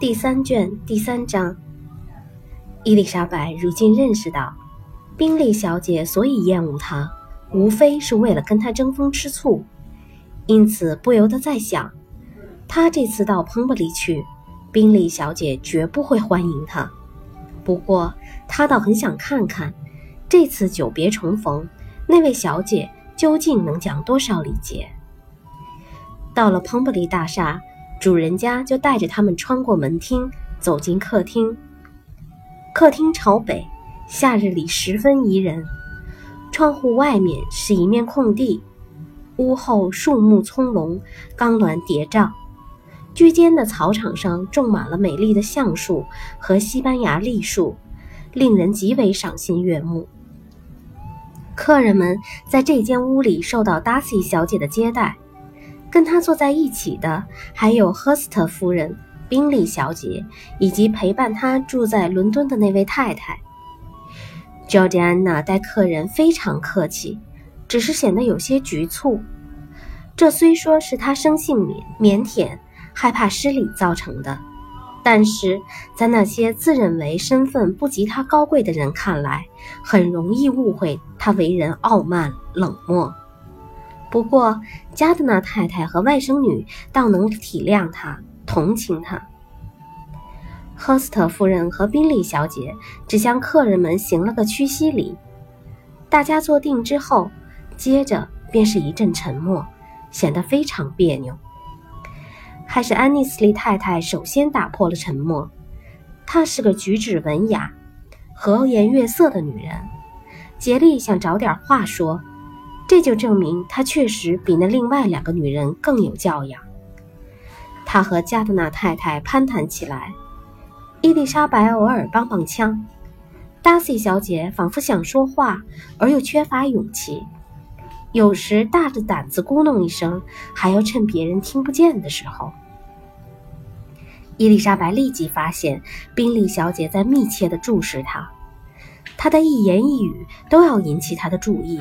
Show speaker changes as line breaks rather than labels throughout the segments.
第三卷第三章，伊丽莎白如今认识到，宾利小姐所以厌恶她，无非是为了跟她争风吃醋，因此不由得在想，她这次到彭布里去，宾利小姐绝不会欢迎她。不过，她倒很想看看，这次久别重逢，那位小姐究竟能讲多少礼节。到了彭布里大厦。主人家就带着他们穿过门厅，走进客厅。客厅朝北，夏日里十分宜人。窗户外面是一面空地，屋后树木葱茏，钢峦叠嶂。居间的草场上种满了美丽的橡树和西班牙栗树，令人极为赏心悦目。客人们在这间屋里受到达西小姐的接待。跟他坐在一起的还有赫斯特夫人、宾利小姐，以及陪伴他住在伦敦的那位太太。乔治安娜待客人非常客气，只是显得有些局促。这虽说是她生性腼腼腆、害怕失礼造成的，但是在那些自认为身份不及她高贵的人看来，很容易误会她为人傲慢冷漠。不过，加德纳太太和外甥女倒能体谅他、同情他。赫斯特夫人和宾利小姐只向客人们行了个屈膝礼。大家坐定之后，接着便是一阵沉默，显得非常别扭。还是安妮斯利太太首先打破了沉默。她是个举止文雅、和颜悦色的女人，竭力想找点话说。这就证明她确实比那另外两个女人更有教养。她和加德纳太太攀谈起来，伊丽莎白偶尔帮帮腔，达西小姐仿佛想说话而又缺乏勇气，有时大着胆子咕哝一声，还要趁别人听不见的时候。伊丽莎白立即发现宾利小姐在密切地注视她，她的一言一语都要引起她的注意。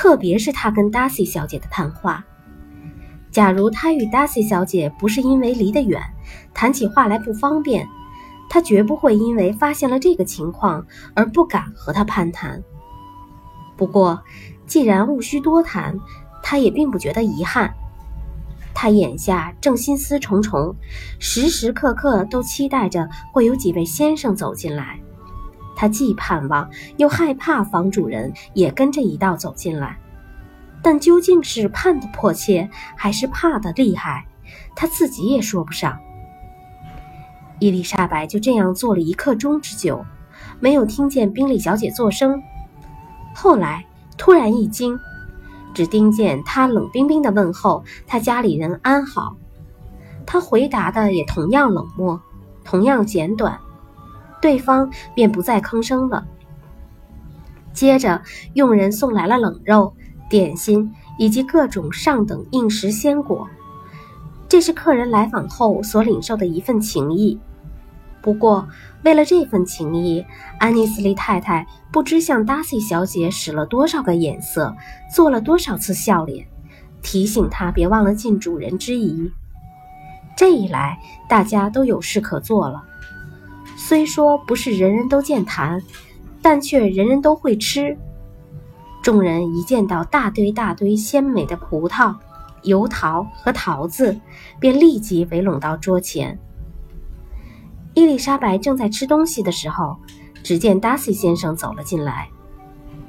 特别是他跟达西小姐的谈话，假如他与达西小姐不是因为离得远，谈起话来不方便，他绝不会因为发现了这个情况而不敢和她攀谈。不过，既然无需多谈，他也并不觉得遗憾。他眼下正心思重重，时时刻刻都期待着会有几位先生走进来。他既盼望又害怕房主人也跟着一道走进来，但究竟是盼的迫切，还是怕的厉害，他自己也说不上。伊丽莎白就这样坐了一刻钟之久，没有听见宾利小姐作声。后来突然一惊，只听见她冷冰冰的问候她家里人安好。她回答的也同样冷漠，同样简短。对方便不再吭声了。接着，佣人送来了冷肉、点心以及各种上等硬食鲜果，这是客人来访后所领受的一份情谊。不过，为了这份情谊，安妮斯利太太不知向达西小姐使了多少个眼色，做了多少次笑脸，提醒她别忘了尽主人之谊。这一来，大家都有事可做了。虽说不是人人都健谈，但却人人都会吃。众人一见到大堆大堆鲜美的葡萄、油桃和桃子，便立即围拢到桌前。伊丽莎白正在吃东西的时候，只见达西先生走了进来，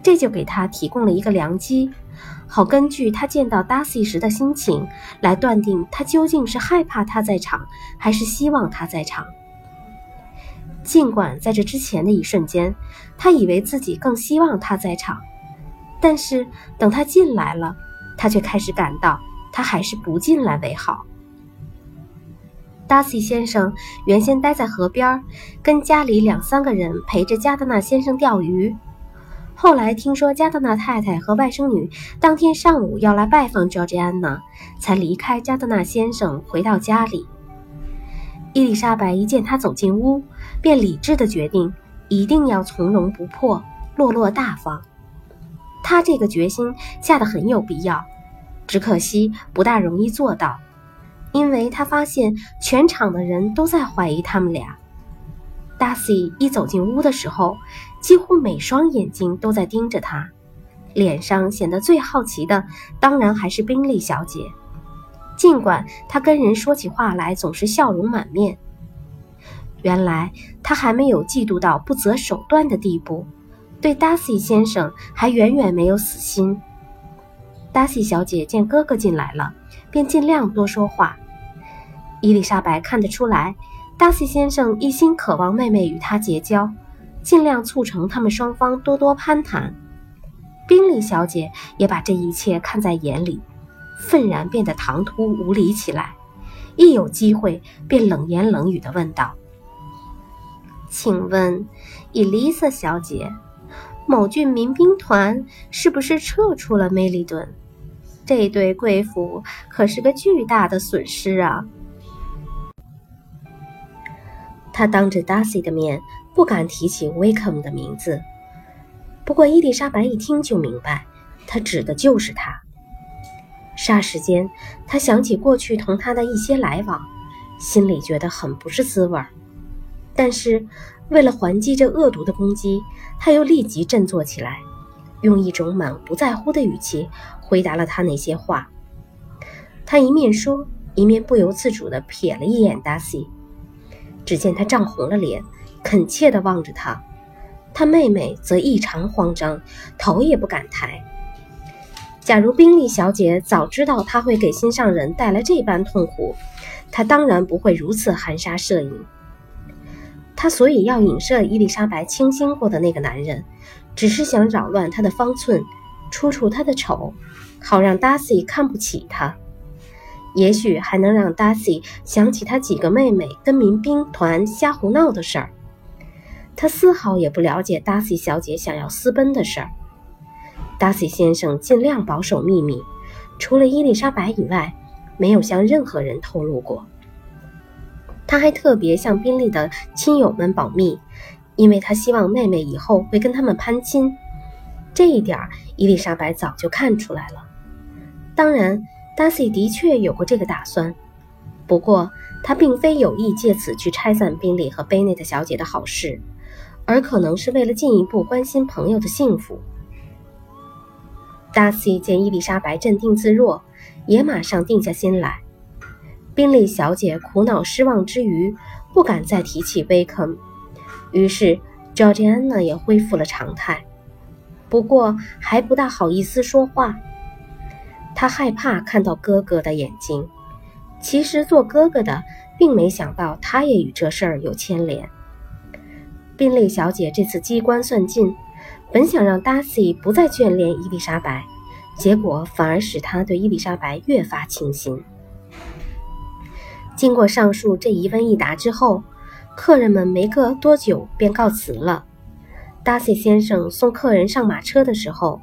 这就给他提供了一个良机，好根据他见到达西时的心情来断定他究竟是害怕他在场，还是希望他在场。尽管在这之前的一瞬间，他以为自己更希望他在场，但是等他进来了，他却开始感到他还是不进来为好。达西先生原先待在河边，跟家里两三个人陪着加德纳先生钓鱼，后来听说加德纳太太和外甥女当天上午要来拜访乔治安娜，才离开加德纳先生回到家里。伊丽莎白一见他走进屋，便理智地决定一定要从容不迫、落落大方。他这个决心下得很有必要，只可惜不大容易做到。因为他发现全场的人都在怀疑他们俩。达西一走进屋的时候，几乎每双眼睛都在盯着他，脸上显得最好奇的，当然还是宾利小姐。尽管他跟人说起话来总是笑容满面，原来他还没有嫉妒到不择手段的地步，对达西先生还远远没有死心。达西小姐见哥哥进来了。便尽量多说话。伊丽莎白看得出来，达西先生一心渴望妹妹与他结交，尽量促成他们双方多多攀谈。宾利小姐也把这一切看在眼里，愤然变得唐突无礼起来。一有机会，便冷言冷语地问道：“请问，伊丽莎小姐，某郡民兵团是不是撤出了梅利顿？”这对贵妇可是个巨大的损失啊！他当着 Darcy 的面不敢提起威克姆的名字，不过伊丽莎白一听就明白，他指的就是他。霎时间，他想起过去同他的一些来往，心里觉得很不是滋味儿。但是为了还击这恶毒的攻击，他又立即振作起来。用一种满不在乎的语气回答了他那些话。他一面说，一面不由自主地瞥了一眼达西。只见他涨红了脸，恳切地望着他。他妹妹则异常慌张，头也不敢抬。假如宾利小姐早知道他会给心上人带来这般痛苦，她当然不会如此含沙射影。他所以要影射伊丽莎白倾心过的那个男人。只是想扰乱他的方寸，出出他的丑，好让达西看不起他。也许还能让达西想起他几个妹妹跟民兵团瞎胡闹的事儿。他丝毫也不了解达西小姐想要私奔的事儿。达西先生尽量保守秘密，除了伊丽莎白以外，没有向任何人透露过。他还特别向宾利的亲友们保密。因为他希望妹妹以后会跟他们攀亲，这一点伊丽莎白早就看出来了。当然，达西的确有过这个打算，不过他并非有意借此去拆散宾利和贝内特小姐的好事，而可能是为了进一步关心朋友的幸福。达西见伊丽莎白镇定自若，也马上定下心来。宾利小姐苦恼失望之余，不敢再提起威肯。于是，乔治安娜也恢复了常态，不过还不大好意思说话。她害怕看到哥哥的眼睛。其实，做哥哥的并没想到他也与这事儿有牵连。宾利小姐这次机关算尽，本想让达西不再眷恋伊丽莎白，结果反而使他对伊丽莎白越发倾心。经过上述这一问一答之后。客人们没隔多久便告辞了。达西先生送客人上马车的时候，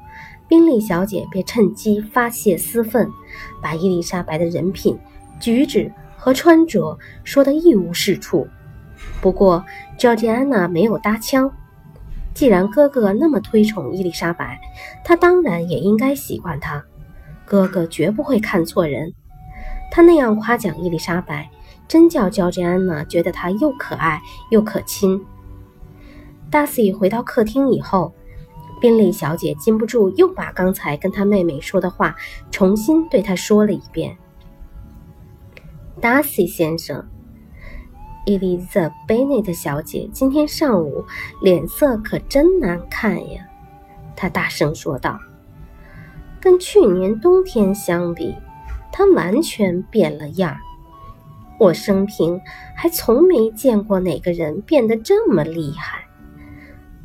宾利小姐便趁机发泄私愤，把伊丽莎白的人品、举止和穿着说得一无是处。不过，乔治安娜没有搭腔。既然哥哥那么推崇伊丽莎白，他当然也应该喜欢她。哥哥绝不会看错人。他那样夸奖伊丽莎白。真叫乔治安娜觉得她又可爱又可亲。达西回到客厅以后，宾利小姐禁不住又把刚才跟她妹妹说的话重新对他说了一遍。达西先生，伊丽莎贝内特小姐今天上午脸色可真难看呀，她大声说道。跟去年冬天相比，她完全变了样。我生平还从没见过哪个人变得这么厉害。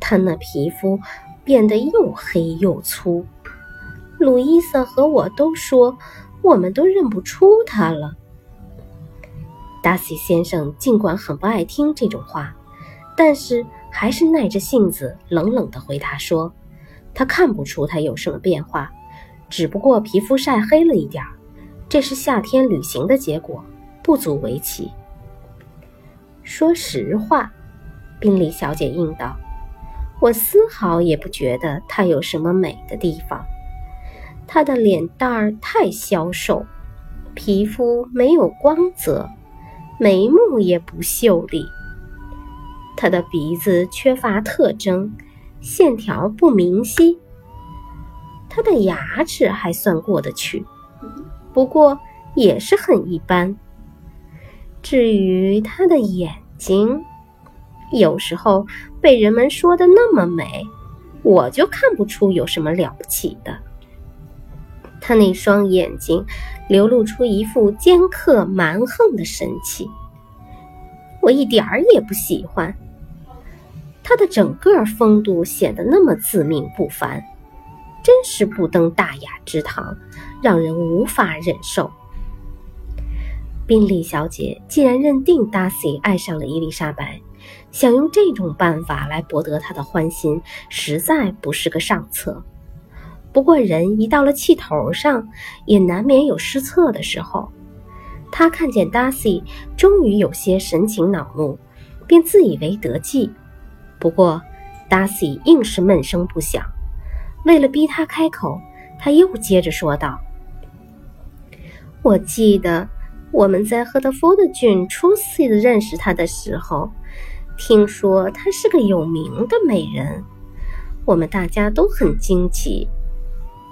他那皮肤变得又黑又粗，路易斯和我都说，我们都认不出他了。达西先生尽管很不爱听这种话，但是还是耐着性子冷冷地回答说：“他看不出他有什么变化，只不过皮肤晒黑了一点儿，这是夏天旅行的结果。”不足为奇。说实话，宾利小姐应道：“我丝毫也不觉得他有什么美的地方。他的脸蛋儿太消瘦，皮肤没有光泽，眉目也不秀丽。他的鼻子缺乏特征，线条不明晰。他的牙齿还算过得去，不过也是很一般。至于他的眼睛，有时候被人们说的那么美，我就看不出有什么了不起的。他那双眼睛流露出一副尖刻蛮横的神气，我一点儿也不喜欢。他的整个风度显得那么自命不凡，真是不登大雅之堂，让人无法忍受。宾利小姐既然认定达西爱上了伊丽莎白，想用这种办法来博得他的欢心，实在不是个上策。不过，人一到了气头上，也难免有失策的时候。他看见达西终于有些神情恼怒，便自以为得计。不过，达西硬是闷声不响。为了逼他开口，他又接着说道：“我记得我们在赫德福德郡初次认识她的时候，听说她是个有名的美人，我们大家都很惊奇。”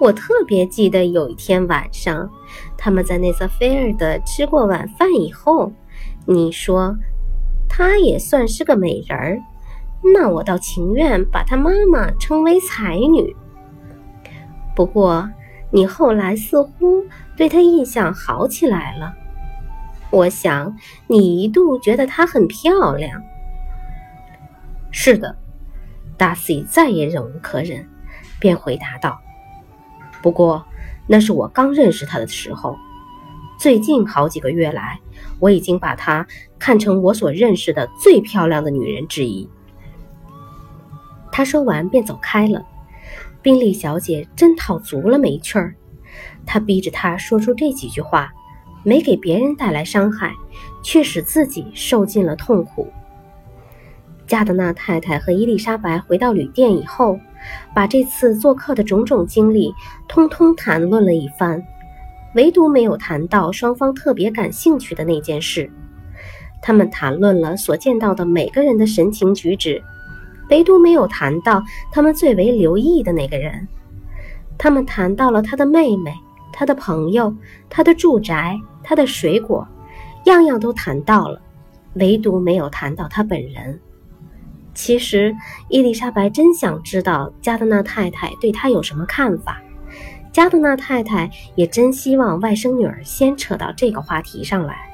我特别记得有一天晚上，他们在内瑟菲尔德吃过晚饭以后，你说她也算是个美人儿，那我倒情愿把她妈妈称为才女。不过你后来似乎对她印象好起来了，我想你一度觉得她很漂亮。
是的，达西再也忍无可忍，便回答道。不过，那是我刚认识她的时候。最近好几个月来，我已经把她看成我所认识的最漂亮的女人之一。
他说完便走开了。宾利小姐真讨足了没趣儿。她逼着他说出这几句话，没给别人带来伤害，却使自己受尽了痛苦。加德纳太太和伊丽莎白回到旅店以后。把这次做客的种种经历通通谈论了一番，唯独没有谈到双方特别感兴趣的那件事。他们谈论了所见到的每个人的神情举止，唯独没有谈到他们最为留意的那个人。他们谈到了他的妹妹、他的朋友、他的住宅、他的水果，样样都谈到了，唯独没有谈到他本人。其实，伊丽莎白真想知道加德纳太太对她有什么看法。加德纳太太也真希望外甥女儿先扯到这个话题上来。